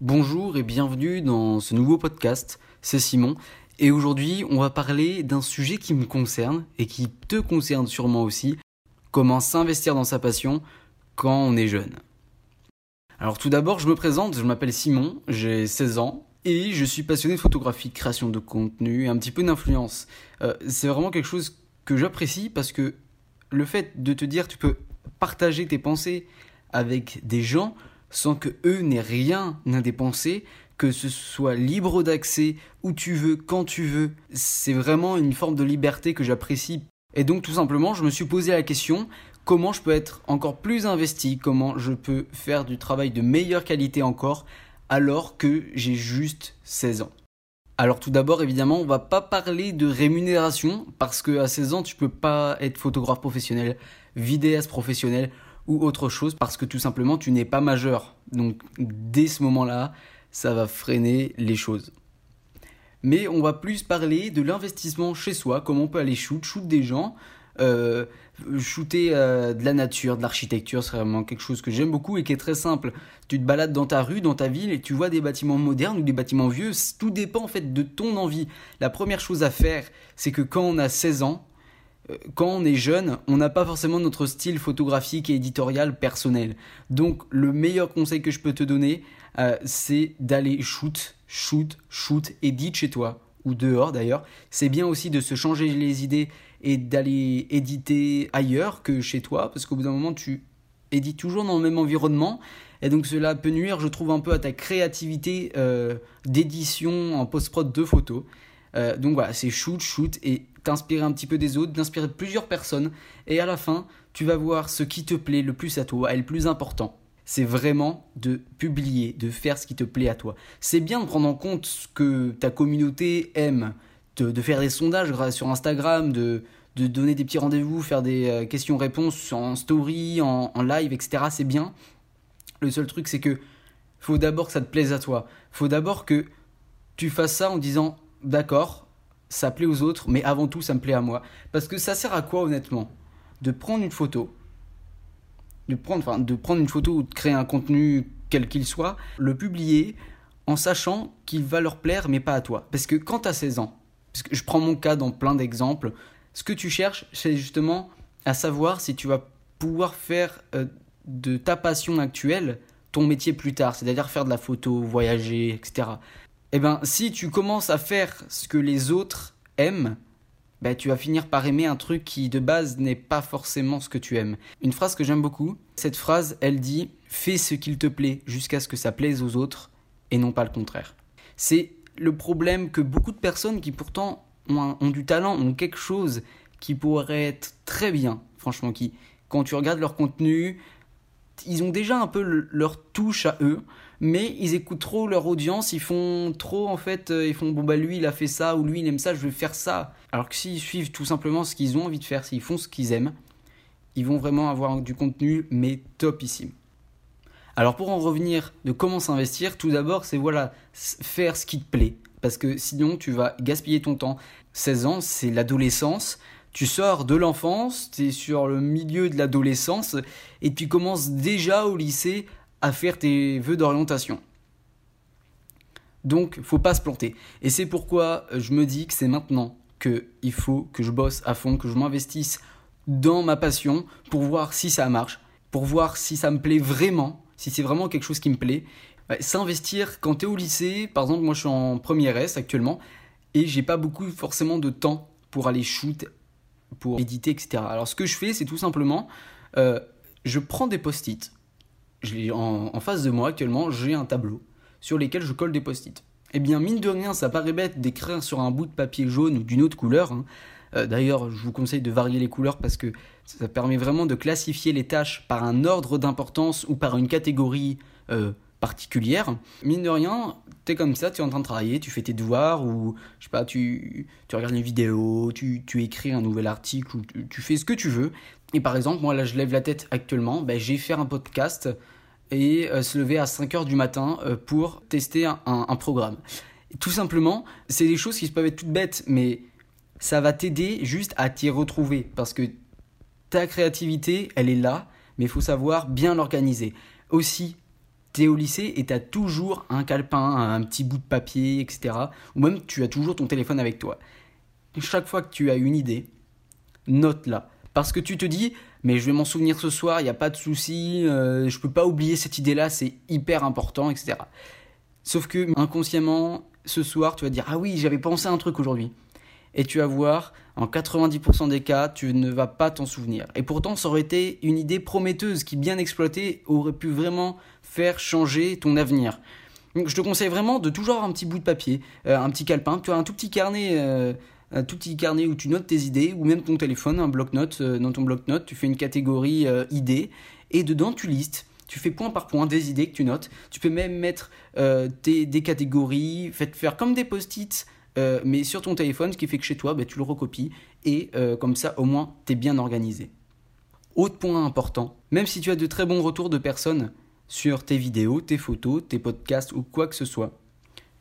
Bonjour et bienvenue dans ce nouveau podcast, c'est Simon et aujourd'hui on va parler d'un sujet qui me concerne et qui te concerne sûrement aussi, comment s'investir dans sa passion quand on est jeune. Alors tout d'abord je me présente, je m'appelle Simon, j'ai 16 ans et je suis passionné de photographie, création de contenu et un petit peu d'influence. Euh, c'est vraiment quelque chose que j'apprécie parce que le fait de te dire tu peux partager tes pensées avec des gens sans que eux n'aient rien à dépenser, que ce soit libre d'accès où tu veux, quand tu veux. C'est vraiment une forme de liberté que j'apprécie. Et donc tout simplement, je me suis posé la question comment je peux être encore plus investi, comment je peux faire du travail de meilleure qualité encore alors que j'ai juste 16 ans. Alors tout d'abord, évidemment, on va pas parler de rémunération parce que à 16 ans, tu peux pas être photographe professionnel, vidéaste professionnel ou autre chose parce que tout simplement tu n'es pas majeur. Donc dès ce moment-là, ça va freiner les choses. Mais on va plus parler de l'investissement chez soi, comment on peut aller shoot, shoot des gens, euh, shooter euh, de la nature, de l'architecture, c'est vraiment quelque chose que j'aime beaucoup et qui est très simple. Tu te balades dans ta rue, dans ta ville et tu vois des bâtiments modernes ou des bâtiments vieux, tout dépend en fait de ton envie. La première chose à faire, c'est que quand on a 16 ans, quand on est jeune, on n'a pas forcément notre style photographique et éditorial personnel. Donc le meilleur conseil que je peux te donner, euh, c'est d'aller shoot, shoot, shoot, édite chez toi, ou dehors d'ailleurs. C'est bien aussi de se changer les idées et d'aller éditer ailleurs que chez toi, parce qu'au bout d'un moment, tu édites toujours dans le même environnement. Et donc cela peut nuire, je trouve, un peu à ta créativité euh, d'édition en post-prod de photos. donc voilà, c'est shoot, shoot et t'inspirer un petit peu des autres, d'inspirer plusieurs personnes, et à la fin, tu vas voir ce qui te plaît le plus à toi et le plus important. C'est vraiment de publier, de faire ce qui te plaît à toi. C'est bien de prendre en compte ce que ta communauté aime, de, faire des sondages sur Instagram, de, de donner des petits rendez-vous, faire des euh, questions-réponses en story, en, en live, etc. C'est bien. Le seul truc, c'est que faut d'abord que ça te plaise à toi. Faut d'abord que tu fasses ça en disant d'accord, ça plaît aux autres, mais avant tout, ça me plaît à moi. Parce que ça sert à quoi, honnêtement? De prendre une photo, de prendre, enfin, de prendre une photo ou de créer un contenu quel qu'il soit, le publier en sachant qu'il va leur plaire, mais pas à toi. Parce que quand tu as 16 ans, parce que je prends mon cas dans plein d'exemples, ce que tu cherches, c'est justement à savoir si tu vas pouvoir faire euh, de ta passion actuelle ton métier plus tard, c'est-à-dire faire de la photo, voyager, etc eh ben, si tu commences à faire ce que les autres aiment, ben, tu vas finir par aimer un truc qui de base n'est pas forcément ce que tu aimes. Une phrase que j'aime beaucoup, cette phrase, elle dit Fais ce qu'il te plaît jusqu'à ce que ça plaise aux autres et non pas le contraire. C'est le problème que beaucoup de personnes qui pourtant ont, ont, du talent, ont quelque chose qui pourrait être très bien, franchement, qui, quand tu regardes leur contenu, ils ont déjà un peu leur touche à eux, mais ils écoutent trop leur audience, ils font trop en fait, euh, ils font bon bah lui il a fait ça ou lui il aime ça, je vais faire ça. Alors que s'ils suivent tout simplement ce qu'ils ont envie de faire, s'ils font ce qu'ils aiment, ils vont vraiment avoir du contenu mais topissime. Alors pour en revenir de comment s'investir, tout d'abord c'est voilà, faire ce qui te plaît. Parce que sinon tu vas gaspiller ton temps. 16 ans, c'est l'adolescence, tu sors de l'enfance, tu es sur le milieu de l'adolescence et tu commences déjà au lycée à faire tes vœux d'orientation. Donc, faut pas se planter. Et c'est pourquoi je me dis que c'est maintenant qu'il faut que je bosse à fond, que je m'investisse dans ma passion pour voir si ça marche, pour voir si ça me plaît vraiment, si c'est vraiment quelque chose qui me plaît. S'investir quand tu es au lycée, par exemple, moi je suis en première S actuellement, et j'ai pas beaucoup forcément de temps pour aller shoot pour éditer, etc. Alors ce que je fais, c'est tout simplement, euh, je prends des post-it. En, face de moi actuellement, j'ai un tableau sur lequel je colle des post-it. Eh bien, mine de rien, ça paraît bête d'écrire sur un bout de papier jaune ou d'une autre couleur. Hein. Euh, d'ailleurs, je vous conseille de varier les couleurs parce que ça permet vraiment de classifier les tâches par un ordre d'importance ou par une catégorie euh, particulière. Mine de rien, t'es comme ça, tu es en train de travailler, tu fais tes devoirs ou je sais pas, tu, tu regardes une vidéo, tu, tu écris un nouvel article ou tu, fais ce que tu veux. Et par exemple, moi là je lève la tête actuellement, ben, j'ai fait un podcast et euh, se lever à 5h du matin euh, pour tester un, un, programme. tout simplement, c'est des choses qui peuvent être toutes bêtes, mais ça va t'aider juste à t'y retrouver parce que ta créativité, elle est là, mais il faut savoir bien l'organiser. Aussi, tu es au lycée et tu as toujours un calepin, un petit bout de papier, etc. Ou même tu as toujours ton téléphone avec toi. chaque fois que tu as une idée, note-la. Parce que tu te dis, mais je vais m'en souvenir ce soir, il n'y a pas de souci, euh, je peux pas oublier cette idée-là, c'est hyper important, etc. Sauf que inconsciemment, ce soir, tu vas dire, ah oui, j'avais pensé à un truc aujourd'hui. Et tu vas voir, en 90% des cas, tu ne vas pas t'en souvenir. Et pourtant, ça aurait été une idée prometteuse qui, bien exploitée, aurait pu vraiment faire changer ton avenir. Donc, je te conseille vraiment de toujours avoir un petit bout de papier, euh, un petit calepin, tu as un tout petit carnet. Euh, un tout petit carnet où tu notes tes idées, ou même ton téléphone, un bloc-notes. Euh, dans ton bloc-notes, tu fais une catégorie idées, et dedans tu listes. Tu fais point par point des idées que tu notes. Tu peux même mettre des catégories, faire comme des post-it, mais sur ton téléphone, ce qui fait que chez toi, bah, tu le recopies, et comme ça, au moins, tu es bien organisé. Autre point important, même si tu as de très bons retours de personnes sur tes vidéos, tes photos, tes podcasts ou quoi que ce soit,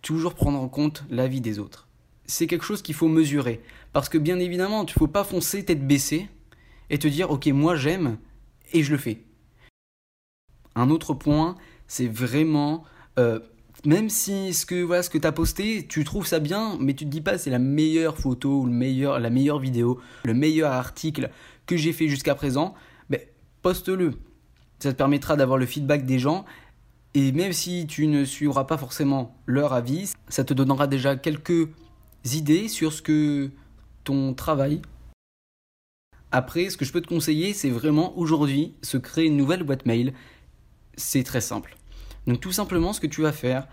toujours prendre en compte l'avis des autres c'est quelque chose qu'il faut mesurer. Parce que bien évidemment, tu ne faut pas foncer tête baissée et te dire, ok, moi j'aime et je le fais. Un autre point, c'est vraiment, euh, même si ce que, voilà, ce que tu as posté, tu trouves ça bien, mais tu te dis pas c'est la meilleure photo ou le meilleur, la meilleure vidéo, le meilleur article que j'ai fait jusqu'à présent, ben, poste-le. Ça te permettra d'avoir le feedback des gens et même si tu ne suivras pas forcément leur avis, ça te donnera déjà quelques idées sur ce que ton travail. Après, ce que je peux te conseiller, c'est vraiment aujourd'hui se créer une nouvelle boîte mail. C'est très simple. Donc tout simplement, ce que tu vas faire,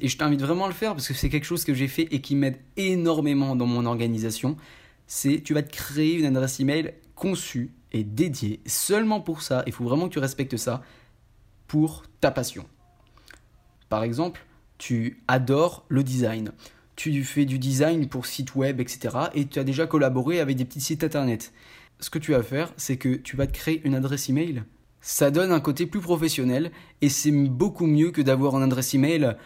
et je t'invite vraiment à le faire parce que c'est quelque chose que j'ai fait et qui m'aide énormément dans mon organisation, c'est tu vas te créer une adresse email conçue et dédiée seulement pour ça. Il faut vraiment que tu respectes ça pour ta passion. Par exemple, tu adores le design tu fais du design pour sites web, etc. Et tu as déjà collaboré avec des petits sites internet. Ce que tu vas faire, c'est que tu vas te créer une adresse email. Ça donne un côté plus professionnel et c'est beaucoup mieux que d'avoir une adresse email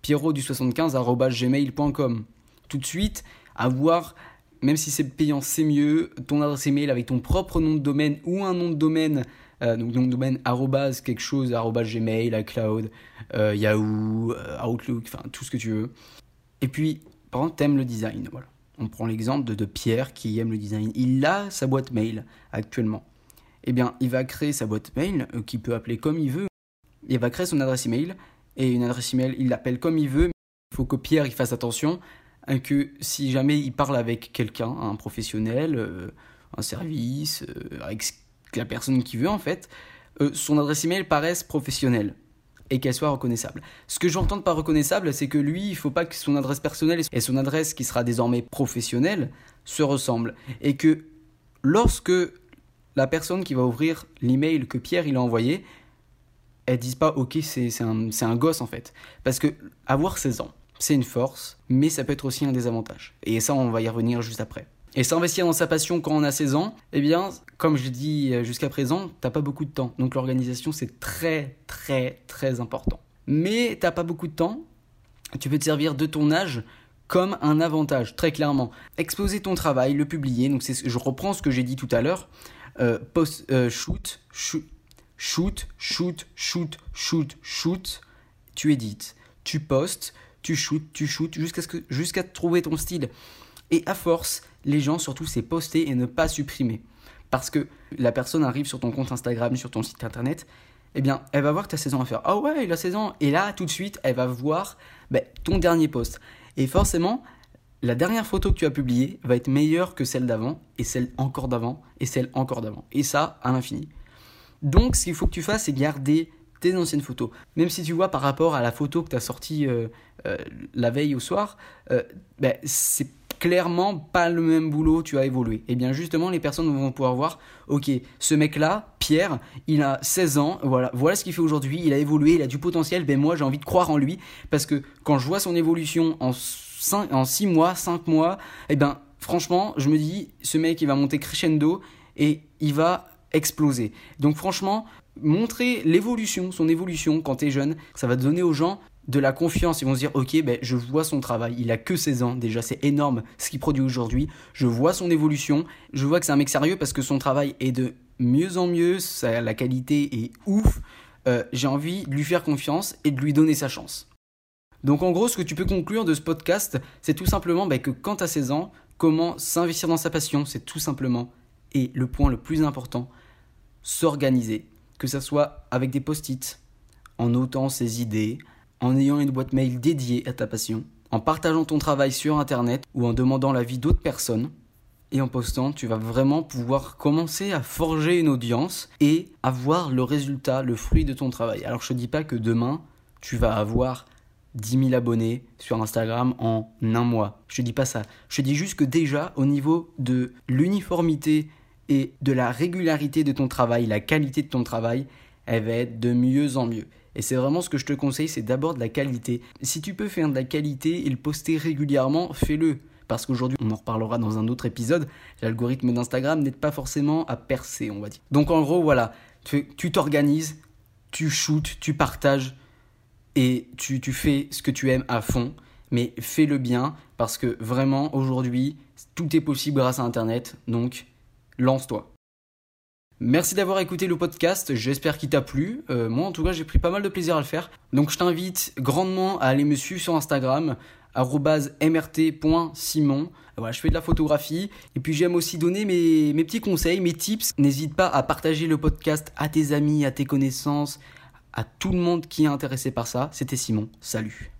pierrot du75.gmail.com. Tout de suite, avoir, même si c'est payant, c'est mieux, ton adresse email avec ton propre nom de domaine ou un nom de domaine euh, donc nom de domaine quelque chose, Gmail, iCloud, euh, Yahoo, euh, Outlook, enfin tout ce que tu veux. Et puis, par exemple, t'aimes le design. Voilà. On prend l'exemple de, Pierre qui aime le design. Il a sa boîte mail actuellement. Eh bien, il va créer sa boîte mail, euh, qu'il peut appeler comme il veut. Il va créer son adresse email. Et une adresse email, il l'appelle comme il veut. Il faut que Pierre il fasse attention hein, que si jamais il parle avec quelqu'un, un professionnel, euh, un service, euh, avec la personne qui veut en fait, son adresse email paraisse professionnelle et qu'elle soit reconnaissable. Ce que j'entends par reconnaissable, c'est que lui, il faut pas que son adresse personnelle et son adresse qui sera désormais professionnelle se ressemblent et que lorsque la personne qui va ouvrir l'email que Pierre il a envoyé, elle dise pas ok c'est un, gosse en fait. Parce que avoir 16 ans, c'est une force, mais ça peut être aussi un désavantage. Et ça on va y revenir juste après. Et s'investir dans sa passion quand on a 16 ans, eh bien, comme je l'ai dit euh, jusqu'à présent, t'as pas beaucoup de temps. Donc l'organisation, c'est très, très, très important. Mais t'as pas beaucoup de temps, tu peux te servir de ton âge comme un avantage, très clairement. Exposer ton travail, le publier, donc je reprends ce que j'ai dit tout à l'heure, euh, post, euh, shoot, shoot, shoot, shoot, shoot, shoot, shoot, tu édites, tu postes, tu shootes, tu shootes, jusqu'à, ce que, jusqu'à trouver ton style. Et à force, les gens surtout c'est poster et ne pas supprimer. Parce que la personne arrive sur ton compte Instagram, sur ton site internet, eh bien, elle va voir 16 ans à faire. Ah ouais, il a 16 ans. Et là, tout de suite, elle va voir ben, ton dernier post. Et forcément, la dernière photo que tu as publiée va être meilleure que celle d'avant, et celle encore d'avant, et celle encore d'avant. Et ça, à l'infini. Donc, ce qu'il faut que tu fasses, c'est garder tes anciennes photos. Même si tu vois par rapport à la photo que tu as sortie euh, euh, la veille au soir, euh, ben, c'est clairement pas le même boulot, tu as évolué. Et eh bien justement, les personnes vont pouvoir voir, ok, ce mec-là, Pierre, il a 16 ans, voilà, voilà ce qu'il fait aujourd'hui, il a évolué, il a du potentiel, ben moi j'ai envie de croire en lui, parce que quand je vois son évolution en, 5, en 6 mois, 5 mois, et eh ben franchement, je me dis, ce mec, il va monter crescendo et il va exploser. Donc franchement, montrer l'évolution, son évolution quand tu es jeune, ça va donner aux gens de la confiance. Ils vont se dire, ok, ben, je vois son travail. Il a que 16 ans. Déjà, c'est énorme ce qu'il produit aujourd'hui. Je vois son évolution. Je vois que c'est un mec sérieux parce que son travail est de mieux en mieux. La qualité est ouf. euh, j'ai envie de lui faire confiance et de lui donner sa chance. Donc en gros, ce que tu peux conclure de ce podcast, c'est tout simplement bah, que quand tu as 16 ans, comment s'investir dans sa passion, c'est tout simplement, et le point le plus important, s'organiser. Que ce soit avec des post-it, en notant ses idées, en ayant une boîte mail dédiée à ta passion, en partageant ton travail sur Internet ou en demandant l'avis d'autres personnes. Et en postant, tu vas vraiment pouvoir commencer à forger une audience et avoir le résultat, le fruit de ton travail. Alors je ne dis pas que demain, tu vas avoir 10 000 abonnés sur Instagram en un mois. Je te dis pas ça. Je te dis juste que déjà, au niveau de l'uniformité et de la régularité de ton travail, la qualité de ton travail, elle va être de mieux en mieux. Et c'est vraiment ce que je te conseille, c'est d'abord de la qualité. Si tu peux faire de la qualité et le poster régulièrement, fais-le. Parce qu'aujourd'hui, on en reparlera dans un autre épisode, l'algorithme d'Instagram n'est pas forcément à percer, on va dire. Donc en gros, voilà, tu t'organises, tu shootes, tu partages, et tu, fais ce que tu aimes à fond, mais fais-le bien parce que vraiment aujourd'hui, tout est possible grâce à Internet, donc lance-toi. Merci d'avoir écouté le podcast, j'espère qu'il t'a plu. Euh, moi en tout cas j'ai pris pas mal de plaisir à le faire. Donc je t'invite grandement à aller me suivre sur Instagram, mrt.simon. Voilà, je fais de la photographie et puis j'aime aussi donner mes, mes petits conseils, mes tips. N'hésite pas à partager le podcast à tes amis, à tes connaissances, à tout le monde qui est intéressé par ça. C'était Simon. Salut.